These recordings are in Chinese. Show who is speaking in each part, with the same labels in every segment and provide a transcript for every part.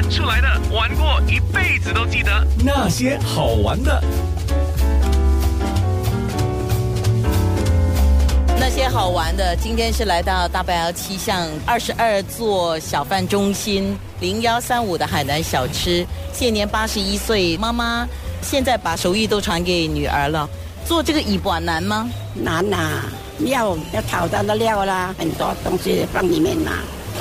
Speaker 1: 玩出来的，玩过一辈子都记得
Speaker 2: 那些好玩的。
Speaker 3: 那些好玩的，今天是来到大白窑七巷二十二座小贩中心零幺三五的海南小吃，现年八十一岁，妈妈现在把手艺都传给女儿了。做这个椅板难吗？
Speaker 4: 难呐，料要炒到的料啦，很多东西放里面嘛，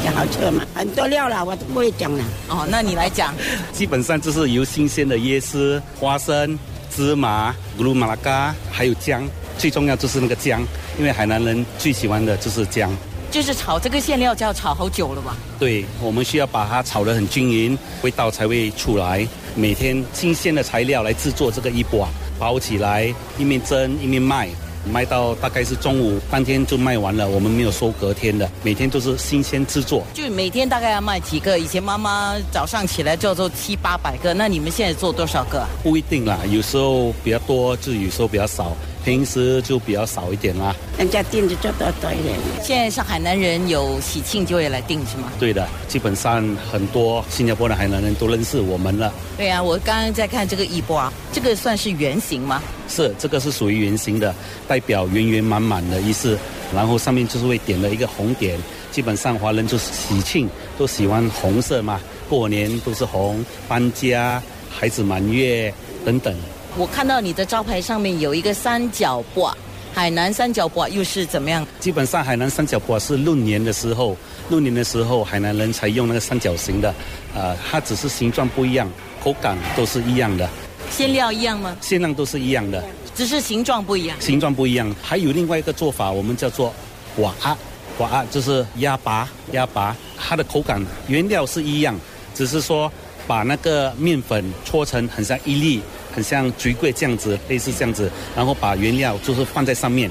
Speaker 4: 才好吃嘛。很多料啦，我都不会讲了。
Speaker 3: 哦，那你来讲。
Speaker 5: 基本上就是由新鲜的椰丝、花生、芝麻、咕噜马拉嘎，还有姜。最重要就是那个姜，因为海南人最喜欢的就是姜。
Speaker 3: 就是炒这个馅料就要炒好久了吧？
Speaker 5: 对，我们需要把它炒得很均匀，味道才会出来。每天新鲜的材料来制作这个一把，包起来，一面蒸一面卖。卖到大概是中午，当天就卖完了。我们没有收隔天的，每天都是新鲜制作。
Speaker 3: 就每天大概要卖几个？以前妈妈早上起来就要做七八百个，那你们现在做多少个？
Speaker 5: 不一定啦，有时候比较多，就有时候比较少。平时就比较少一点啦。
Speaker 4: 人家订就做多多一点。
Speaker 3: 现在上海南人有喜庆就会来订是吗？
Speaker 5: 对的，基本上很多新加坡的海南人都认识我们了。
Speaker 3: 对呀，我刚刚在看这个一波，这个算是圆形吗？
Speaker 5: 是，这个是属于圆形的，代表圆圆满满的意思。然后上面就是会点了一个红点，基本上华人就是喜庆，都喜欢红色嘛。过年都是红，搬家、孩子满月等等。
Speaker 3: 我看到你的招牌上面有一个三角钵，海南三角钵又是怎么样？
Speaker 5: 基本上海南三角钵是闰年的时候，闰年的时候海南人才用那个三角形的，呃，它只是形状不一样，口感都是一样的。
Speaker 3: 馅料一样吗？
Speaker 5: 馅料都是一样的，
Speaker 3: 只是形状不一样。
Speaker 5: 形状不一样，还有另外一个做法，我们叫做瓦阿，瓦阿就是鸭拔鸭拔，它的口感原料是一样，只是说把那个面粉搓成很像一粒。很像菊桂这样子，类似这样子，然后把原料就是放在上面，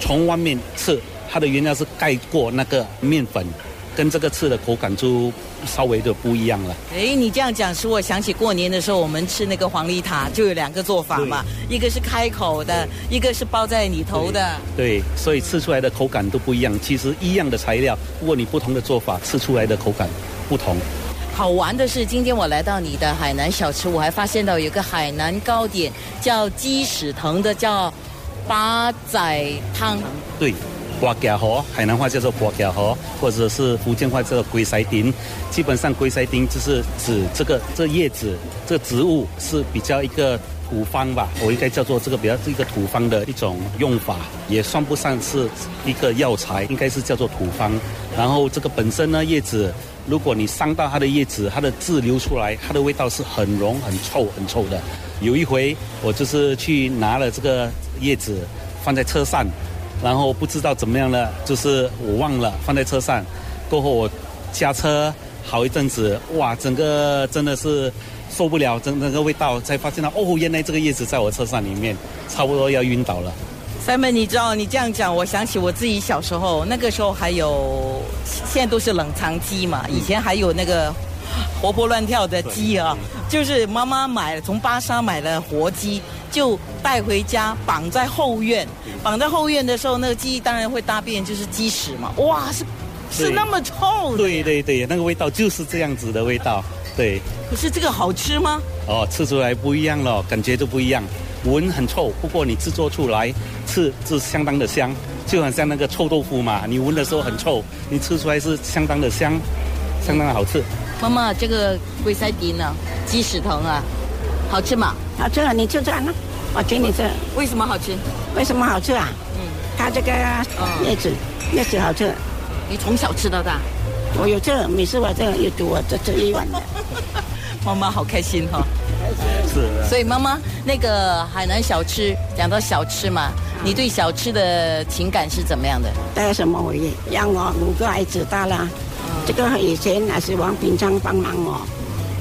Speaker 5: 从外面吃，它的原料是盖过那个面粉，跟这个吃的口感就稍微的不一样了。
Speaker 3: 哎，你这样讲使我想起过年的时候，我们吃那个黄梨塔就有两个做法嘛，一个是开口的，一个是包在里头的。
Speaker 5: 对，所以吃出来的口感都不一样。其实一样的材料，不过你不同的做法，吃出来的口感不同。
Speaker 3: 好玩的是，今天我来到你的海南小吃，我还发现到有个海南糕点叫鸡屎藤的，叫八仔汤。
Speaker 5: 对，瓜荚河，海南话叫做瓜荚河，或者是福建话叫做龟塞丁。基本上龟塞丁就是指这个这叶子，这植物是比较一个土方吧，我应该叫做这个比较是一个土方的一种用法，也算不上是一个药材，应该是叫做土方。然后这个本身呢，叶子。如果你伤到它的叶子，它的汁流出来，它的味道是很浓、很臭、很臭的。有一回，我就是去拿了这个叶子放在车上，然后不知道怎么样了，就是我忘了放在车上。过后我加车好一阵子，哇，整个真的是受不了，整整个味道，才发现到哦，原来这个叶子在我车上里面，差不多要晕倒了。
Speaker 3: 三妹，你知道你这样讲，我想起我自己小时候，那个时候还有，现在都是冷藏鸡嘛，以前还有那个活泼乱跳的鸡啊，就是妈妈买了从巴沙买了活鸡，就带回家绑在后院，绑在后院的时候，那个鸡当然会大便，就是鸡屎嘛，哇，是是那么臭，
Speaker 5: 对对对，那个味道就是这样子的味道，对。
Speaker 3: 可是这个好吃吗？
Speaker 5: 哦，吃出来不一样了，感觉都不一样。闻很臭，不过你制作出来吃是相当的香，就很像那个臭豆腐嘛。你闻的时候很臭，你吃出来是相当的香，相当的好吃。
Speaker 3: 妈妈，这个龟塞迪呢？鸡屎藤啊，好吃吗？
Speaker 4: 好吃啊！你就这样呢？我请你吃。
Speaker 3: 为什么好吃？
Speaker 4: 为什么好吃啊？嗯，它这个叶子，叶子好吃。
Speaker 3: 你从小吃到大？
Speaker 4: 我有这，每次我这有煮我这这一碗的。
Speaker 3: 妈妈好开心哈。
Speaker 5: 是，
Speaker 3: 所以妈妈那个海南小吃，讲到小吃嘛，你对小吃的情感是怎么样的？
Speaker 4: 带什么回忆？让我五个孩子大了，这个以前还是王平昌帮忙我，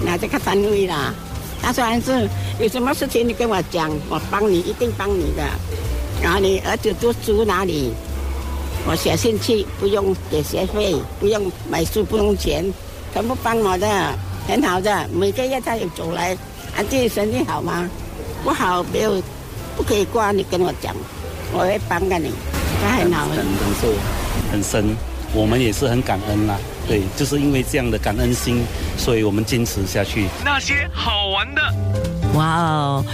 Speaker 4: 拿这个单位啦。他说还是有什么事情你跟我讲，我帮你，一定帮你的。然后你儿子读书哪里？我写信去，不用给学费，不用买书，不用钱，全部帮我的，很好的。每个月他有走来。啊，这生意好吗？不好，没有，不可以挂。你跟我讲，我会帮着你。他很好，很
Speaker 5: 很受，很深。我们也是很感恩啦。对，就是因为这样的感恩心，所以我们坚持下去。
Speaker 1: 那些好玩的。
Speaker 3: 哇哦，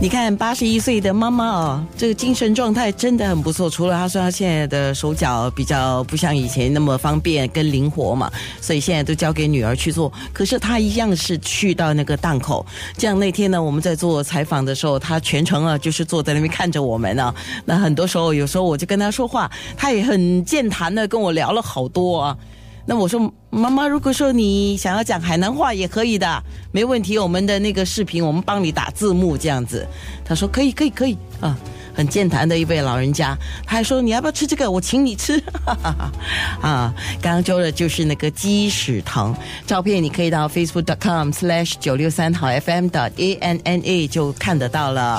Speaker 3: 你看八十一岁的妈妈哦，这个精神状态真的很不错。除了她说她现在的手脚比较不像以前那么方便跟灵活嘛，所以现在都交给女儿去做。可是她一样是去到那个档口，这样那天呢，我们在做采访的时候，她全程啊就是坐在那边看着我们啊。那很多时候，有时候我就跟她说话，她也很健谈的跟我聊了好多啊。那我说妈妈，如果说你想要讲海南话也可以的，没问题。我们的那个视频，我们帮你打字幕这样子。他说可以，可以，可以啊，很健谈的一位老人家。他还说你要不要吃这个？我请你吃。哈哈哈啊，刚刚说的就是那个鸡屎藤照片，你可以到 facebook.com/slash 九六三好 FM 的 A N N A 就看得到了。